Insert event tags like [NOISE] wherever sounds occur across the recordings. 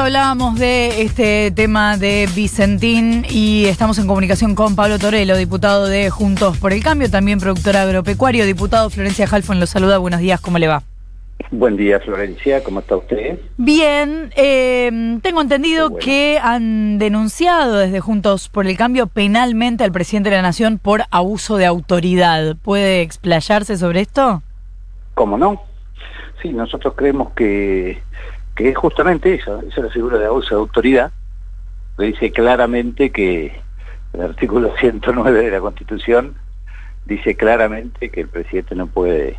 hablábamos de este tema de Vicentín y estamos en comunicación con Pablo Torelo, diputado de Juntos por el Cambio, también productor agropecuario. Diputado Florencia Halfon lo saluda. Buenos días, ¿cómo le va? Buen día, Florencia. ¿Cómo está usted? Bien. Eh, tengo entendido que han denunciado desde Juntos por el Cambio penalmente al presidente de la Nación por abuso de autoridad. ¿Puede explayarse sobre esto? ¿Cómo no? Sí, nosotros creemos que, que es justamente eso, esa es la figura de abuso de autoridad, que dice claramente que el artículo 109 de la Constitución dice claramente que el presidente no puede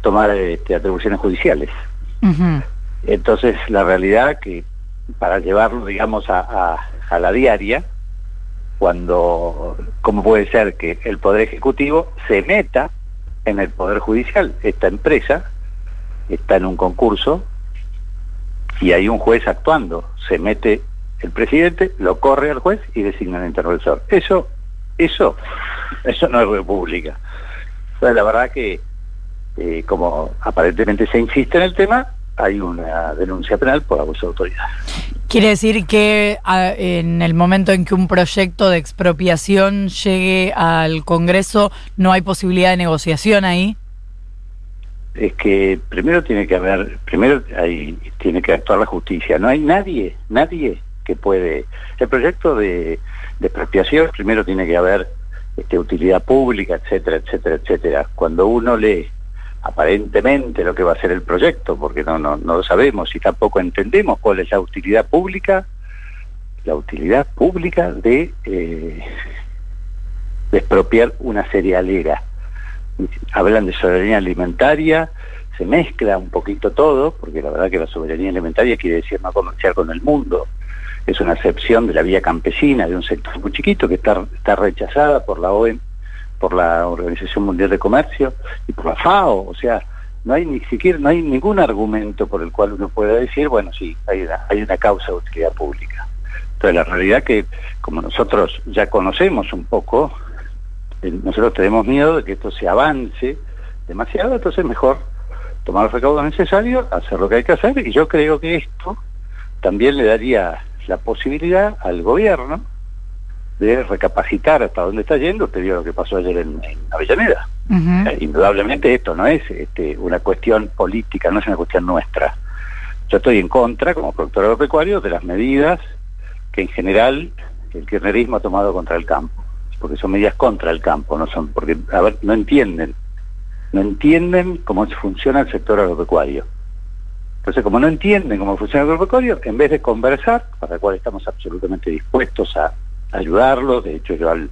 tomar este, atribuciones judiciales. Entonces, la realidad que para llevarlo, digamos, a, a, la diaria, cuando, ¿cómo puede ser que el Poder Ejecutivo se meta en el Poder Judicial? Esta empresa está en un concurso y hay un juez actuando. Se mete el presidente, lo corre al juez y designa al interventor. Eso, eso, [LAUGHS] eso no es república. La verdad que eh, como aparentemente se insiste en el tema, hay una denuncia penal por abuso de autoridad. ¿Quiere decir que en el momento en que un proyecto de expropiación llegue al Congreso no hay posibilidad de negociación ahí? Es que primero tiene que haber, primero hay, tiene que actuar la justicia. No hay nadie, nadie que puede. El proyecto de, de expropiación primero tiene que haber este, utilidad pública, etcétera, etcétera, etcétera. Cuando uno lee aparentemente lo que va a ser el proyecto, porque no, no, no lo sabemos y tampoco entendemos cuál es la utilidad pública, la utilidad pública de, eh, de expropiar una cerealera. Hablan de soberanía alimentaria, se mezcla un poquito todo, porque la verdad que la soberanía alimentaria quiere decir no comerciar con el mundo. Es una excepción de la vía campesina, de un sector muy chiquito que está, está rechazada por la OMS por la Organización Mundial de Comercio y por la FAO, o sea, no hay ni siquiera, no hay ningún argumento por el cual uno pueda decir, bueno, sí, hay una, hay una causa de utilidad pública. Entonces la realidad que, como nosotros ya conocemos un poco, nosotros tenemos miedo de que esto se avance demasiado, entonces es mejor tomar los recaudos necesarios, hacer lo que hay que hacer, y yo creo que esto también le daría la posibilidad al gobierno de recapacitar hasta dónde está yendo, usted vio lo que pasó ayer en, Avellaneda. Eh, indudablemente esto no es este, una cuestión política, no es una cuestión nuestra. Yo estoy en contra, como productor agropecuario, de las medidas que en general el kirchnerismo ha tomado contra el campo, porque son medidas contra el campo, no son, porque, a ver, no entienden, no entienden cómo funciona el sector agropecuario. Entonces, como no entienden cómo funciona el agropecuario, en vez de conversar, para lo cual estamos absolutamente dispuestos a ayudarlo, de hecho yo al,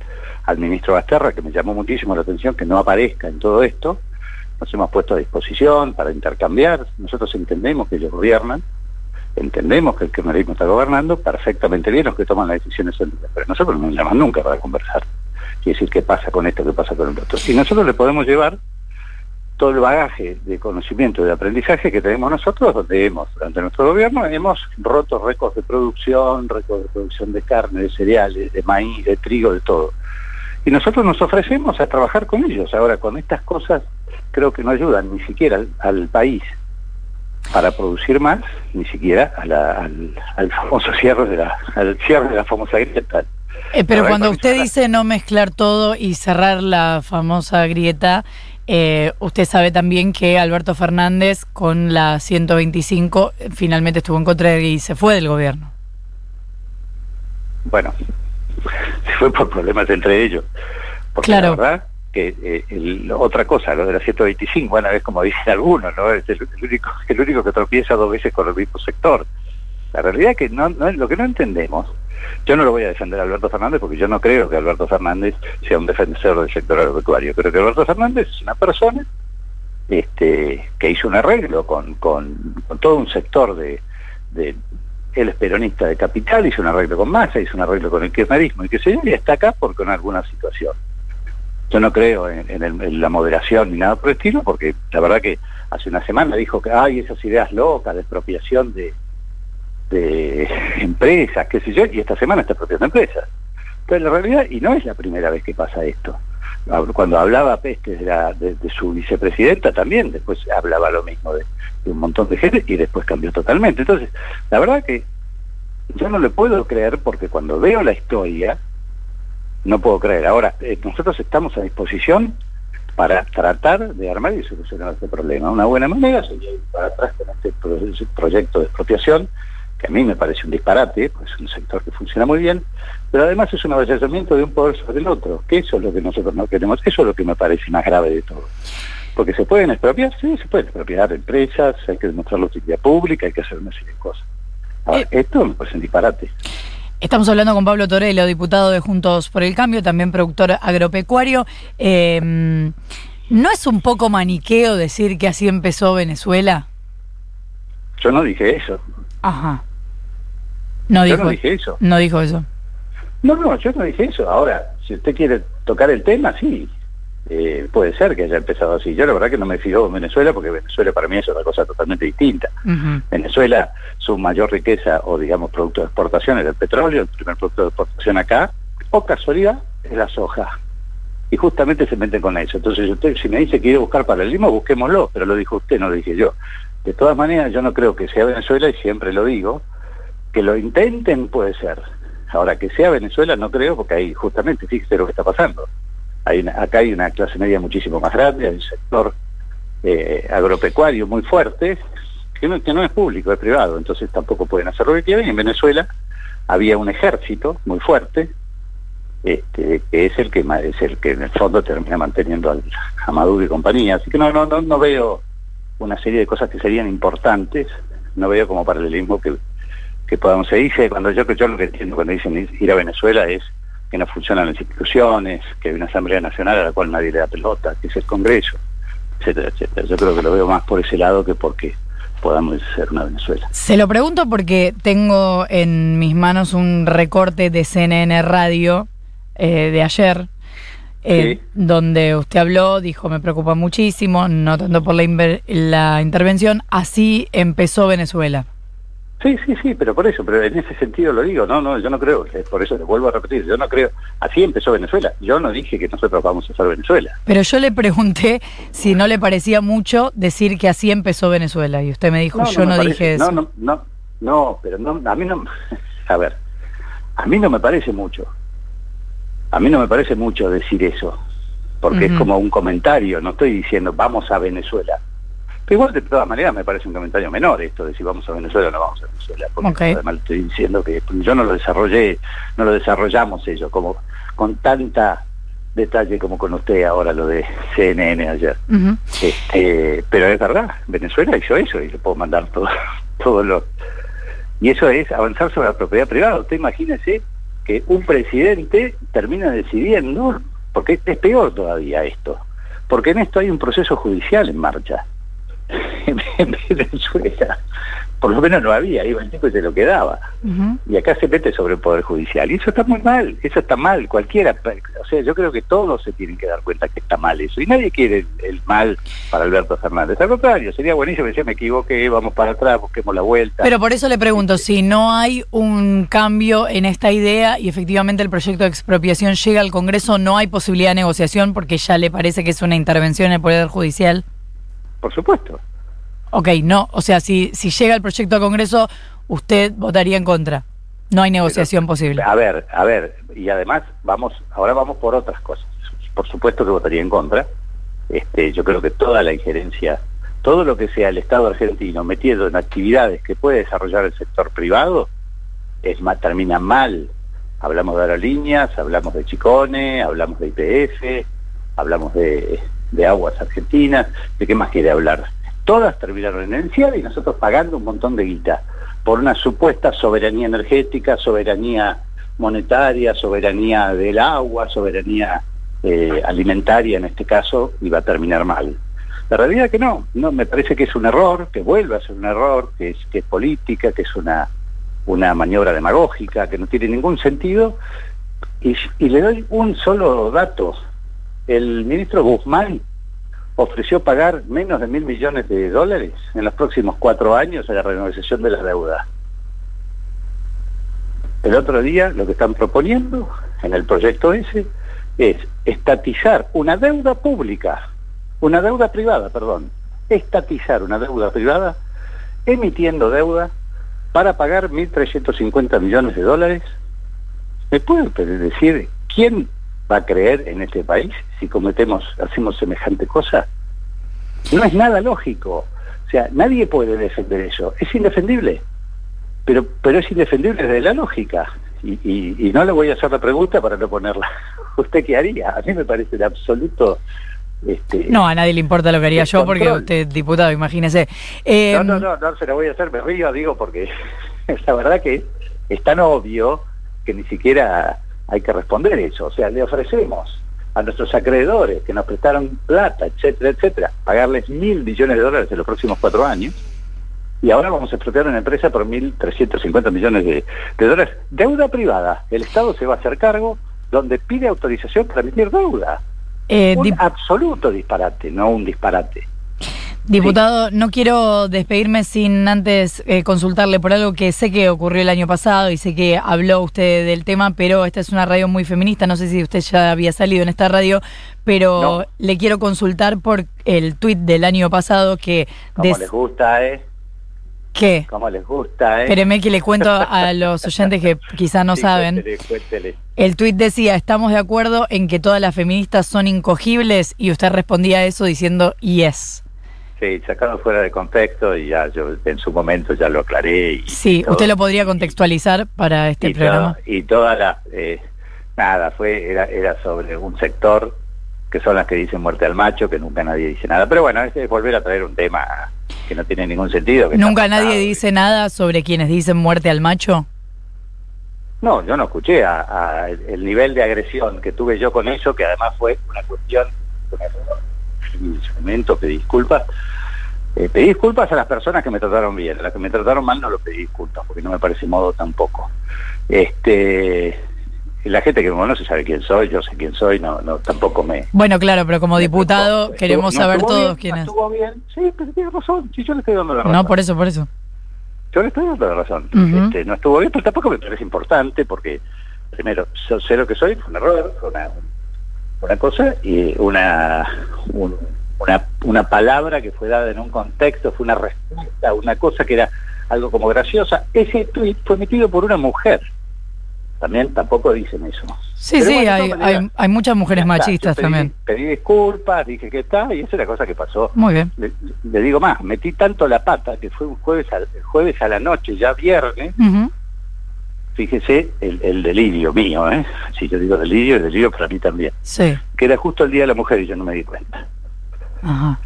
ministro Basterra, que me llamó muchísimo la atención que no aparezca en todo esto, nos hemos puesto a disposición para intercambiar, nosotros entendemos que ellos gobiernan, entendemos que el kirchnerismo está gobernando perfectamente bien los que toman las decisiones son pero nosotros no nos llaman nunca para conversar y decir qué pasa con esto, qué pasa con el otro. Y nosotros le podemos llevar todo el bagaje de conocimiento de aprendizaje que tenemos nosotros, donde hemos, durante nuestro gobierno, hemos roto récords de producción, récords de producción de carne, de cereales, de maíz, de trigo, de todo. Y nosotros nos ofrecemos a trabajar con ellos. Ahora, con estas cosas creo que no ayudan ni siquiera al, país para producir más, ni siquiera al, famoso cierre de la, al cierre de la famosa grieta. Eh, pero cuando usted dice no mezclar todo y cerrar la famosa grieta, eh, usted sabe también que Alberto Fernández con la 125 finalmente estuvo en contra y se fue del gobierno. Bueno, se fue por problemas entre ellos. Porque claro. la verdad que eh, otra cosa, lo de la 125, bueno, es como dicen algunos, ¿no? Es el, único, el único que tropieza dos veces con el mismo sector. La realidad es que lo que no entendemos yo no lo voy a defender a Alberto Fernández porque yo no creo que Alberto Fernández sea un defensor del sector agropecuario. Creo que Alberto Fernández es una persona este, que hizo un arreglo con, con, todo un sector de, de él peronista de capital, hizo un arreglo con Massa, hizo un arreglo con el kirchnerismo y que se está acá por con alguna situación. Yo no creo en, la moderación ni nada por el estilo, porque la verdad que hace una semana dijo que hay esas ideas locas de expropiación de, de empresas, qué sé yo, y esta semana está expropiando empresas. Pero la realidad, y no es la primera vez que pasa esto. Cuando hablaba Peste de, su vicepresidenta también, después hablaba lo mismo de, un montón de gente y después cambió totalmente. Entonces, la verdad que Yo no le puedo creer porque cuando veo la historia, no puedo creer. Ahora, eh, nosotros estamos a disposición para tratar de armar y solucionar este problema. Una buena manera sería ir para atrás con este proyecto de expropiación, que a mí me parece un disparate, pues es un sector que funciona muy bien, pero además es un avasallamiento de un poder sobre el otro, que eso es lo que nosotros no queremos, eso es lo que me parece más grave de todo. Porque se pueden expropiar, sí, se pueden expropiar empresas, hay que demostrar la utilidad pública, hay que hacer una serie de cosas. Ahora, eh, esto me parece un disparate. Estamos hablando con Pablo Torello, diputado de Juntos por el Cambio, también productor agropecuario. Eh, ¿No es un poco maniqueo decir que así empezó Venezuela? Yo no dije eso. Ajá. No dijo, no dije eso. No dijo eso. No, no, yo no dije eso. Ahora, si usted quiere tocar el tema, sí. Eh, puede ser que haya empezado así. Yo la verdad que no me fijo en Venezuela porque Venezuela para mí es otra cosa totalmente distinta. Venezuela, su mayor riqueza o digamos producto de exportación es el petróleo, el primer producto de exportación acá, o casualidad, es la soja. Y justamente se meten con eso. Entonces usted si me dice que quiere buscar paralelismo, busquémoslo, pero lo dijo usted, no lo dije yo. De todas maneras, yo no creo que sea Venezuela, y siempre lo digo, que lo intenten puede ser. Ahora, que sea Venezuela no creo, porque ahí justamente, fíjese lo que está pasando. Hay acá hay una clase media muchísimo más grande, hay un sector eh, agropecuario muy fuerte, que no, es público, es privado, entonces tampoco pueden hacer lo que quieren. en Venezuela había un ejército muy fuerte, este, que es el que es el que en el fondo termina manteniendo a Maduro y compañía. Así que no, no, no, no veo una serie de cosas que serían importantes, no veo como paralelismo que que podamos seguir. Cuando yo, yo lo que entiendo cuando dicen ir a Venezuela es que no funcionan las instituciones, que hay una Asamblea Nacional a la cual nadie le da pelota, que es el Congreso, etcétera, etcétera. Yo creo que lo veo más por ese lado que porque podamos ser una Venezuela. Se lo pregunto porque tengo en mis manos un recorte de CNN Radio eh, de ayer, eh, donde usted habló, dijo, me preocupa muchísimo, no tanto por la, la intervención, así empezó Venezuela. Sí, sí, sí, pero por eso, pero en ese sentido lo digo, no, no, yo no creo, por eso le vuelvo a repetir, yo no creo, así empezó Venezuela, yo no dije que nosotros vamos a hacer Venezuela. Pero yo le pregunté si no le parecía mucho decir que así empezó Venezuela, y usted me dijo, yo no, dije eso. No, no, no, no, pero no, a mí no, [LAUGHS] a ver, a mí no me parece mucho, a mí no me parece mucho decir eso, porque es como un comentario, no estoy diciendo vamos a Venezuela, igual de todas maneras me parece un comentario menor esto de si vamos a Venezuela o no vamos a Venezuela, porque además estoy diciendo que yo no lo desarrollé, no lo desarrollamos ellos, como con tanta detalle como con usted ahora lo de [LAUGHS] CNN ayer. este, pero es verdad, Venezuela hizo eso y le puedo mandar todo, [LAUGHS] todo lo... Y eso es avanzar sobre la propiedad privada. Usted imagínese que un presidente termina decidiendo, porque es peor todavía esto, porque en esto hay un proceso judicial en marcha. [LAUGHS] en Venezuela por lo menos no había, iba el tipo y se lo quedaba. Y acá se mete sobre el Poder Judicial. Y eso está muy mal, eso está mal, cualquiera. O sea, yo creo que todos se tienen que dar cuenta que está mal eso. Y nadie quiere el, mal para Alberto Fernández. Al contrario, sería buenísimo decir, me equivoqué, vamos para atrás, busquemos la vuelta. Pero por eso le pregunto, si no hay un cambio en esta idea y efectivamente el proyecto de expropiación llega al Congreso, ¿no hay posibilidad de negociación porque ya le parece que es una intervención en el Poder Judicial? Por supuesto. Ok, no, o sea, si, si llega el proyecto al Congreso, usted votaría en contra. No hay negociación posible. A ver, a ver, y además vamos, ahora vamos por otras cosas. Por supuesto que votaría en contra. Este, yo creo que toda la injerencia, todo lo que sea el Estado argentino metido en actividades que puede desarrollar el sector privado, es termina mal. Hablamos de aerolíneas, hablamos de Chicone, hablamos de IPF, hablamos de, de aguas argentinas, ¿de qué más quiere hablar? todas terminaron en el y nosotros pagando un montón de guita por una supuesta soberanía energética, soberanía monetaria, soberanía del agua, soberanía eh, alimentaria en este caso, iba a terminar mal. La realidad es que no, no, me parece que es un error, que vuelve a ser un error, que es, que es política, que es una, una maniobra demagógica, que no tiene ningún sentido. Y, y le doy un solo dato. El ministro Guzmán ofreció pagar menos de mil millones de dólares en los próximos cuatro años a la renegociación de la deuda. El otro día lo que están proponiendo en el proyecto ese es estatizar una deuda pública, una deuda privada, perdón, estatizar una deuda privada emitiendo deuda para pagar 1.350 millones de dólares. ¿Me puede decir quién va a creer en este país si cometemos, hacemos semejante cosa? No es nada lógico. O sea, nadie puede defender eso. Es indefendible. Pero, pero es indefendible desde la lógica. Y, no le voy a hacer la pregunta para no ponerla. [LAUGHS] ¿Usted qué haría? A mí me parece de absoluto... Este, no, a nadie le importa lo que haría yo porque usted es diputado, imagínese. Eh, no, no, no, no se lo voy a hacer, me río, digo, porque [LAUGHS] la verdad que es tan obvio que ni siquiera hay que responder eso. O sea, le ofrecemos a nuestros acreedores que nos prestaron plata, etcétera, etcétera, pagarles mil millones de dólares en los próximos cuatro años, y ahora vamos a expropiar una empresa por 1.350 millones de, dólares. Deuda privada. El Estado se va a hacer cargo donde pide autorización para emitir deuda. Eh, un absoluto disparate, no un disparate. Diputado, no quiero despedirme sin antes eh, consultarle por algo que sé que ocurrió el año pasado y sé que habló usted del tema, pero esta es una radio muy feminista, no sé si usted ya había salido en esta radio, pero le quiero consultar por el tuit del año pasado que... Como les gusta, ¿eh? ¿Qué? Como les gusta, ¿eh? Espéreme que le cuento a [LAUGHS] los oyentes que quizá no saben. El tuit decía, estamos de acuerdo en que todas las feministas son incogibles y usted respondía a eso diciendo yes. Sí, sacado fuera de contexto y ya yo en su momento ya lo aclaré. Y, sí, usted lo podría contextualizar para este programa. y toda la... Eh, nada, fue era, era sobre un sector que son las que dicen muerte al macho, que nunca nadie dice nada. Pero bueno, es volver a traer un tema que no tiene ningún sentido. ¿Nunca nadie dice nada sobre quienes dicen muerte al macho? No, yo no escuché a, el nivel de agresión que tuve yo con eso, que además fue una cuestión, en ese momento pedí disculpas. Eh, pedí disculpas a las personas que me trataron bien, a las que me trataron mal no lo pedí disculpas, porque no me parece modo tampoco. Este, la gente que me conoce sabe quién soy, yo sé quién soy, no, no tampoco me... Bueno, claro, pero como diputado queremos saber todos quién es. Estuvo bien, sí, pero tiene razón, si yo le estoy dando la razón. No, por eso, por eso. Yo le estoy dando la razón. este, no estuvo bien, pero tampoco me parece importante porque, primero, sé lo que soy, fue un error, fue una, una cosa y una, una, una palabra que fue dada en un contexto, fue una respuesta, una cosa que era algo como graciosa. Ese tweet fue emitido por una mujer también tampoco dicen eso. Sí, sí, hay, hay, muchas mujeres machistas también. Pedí disculpas, dije que está, y esa es la cosa que pasó. Muy bien. Le, digo más, metí tanto la pata que fue un jueves a, jueves a la noche, ya viernes. Fíjese el, delirio mío, ¿eh? Si yo digo delirio, el delirio para mí también. Sí. Que era justo el día de la mujer y yo no me di cuenta. Ajá.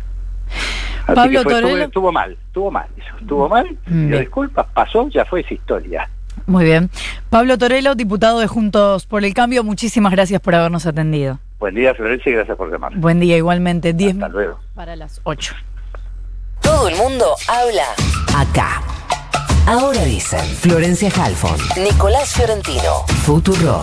Pablo estuvo, mal, estuvo mal, estuvo mal, mm. disculpas, pasó, ya fue esa historia. Muy bien. Pablo Torello, diputado de Juntos por el Cambio, muchísimas gracias por habernos atendido. Buen día, Florencia, y gracias por llamar. Buen día, igualmente. 10 Hasta luego. Para las 8. Todo el mundo habla acá. Ahora dicen Florencia Halfon, Nicolás Fiorentino, Futuro.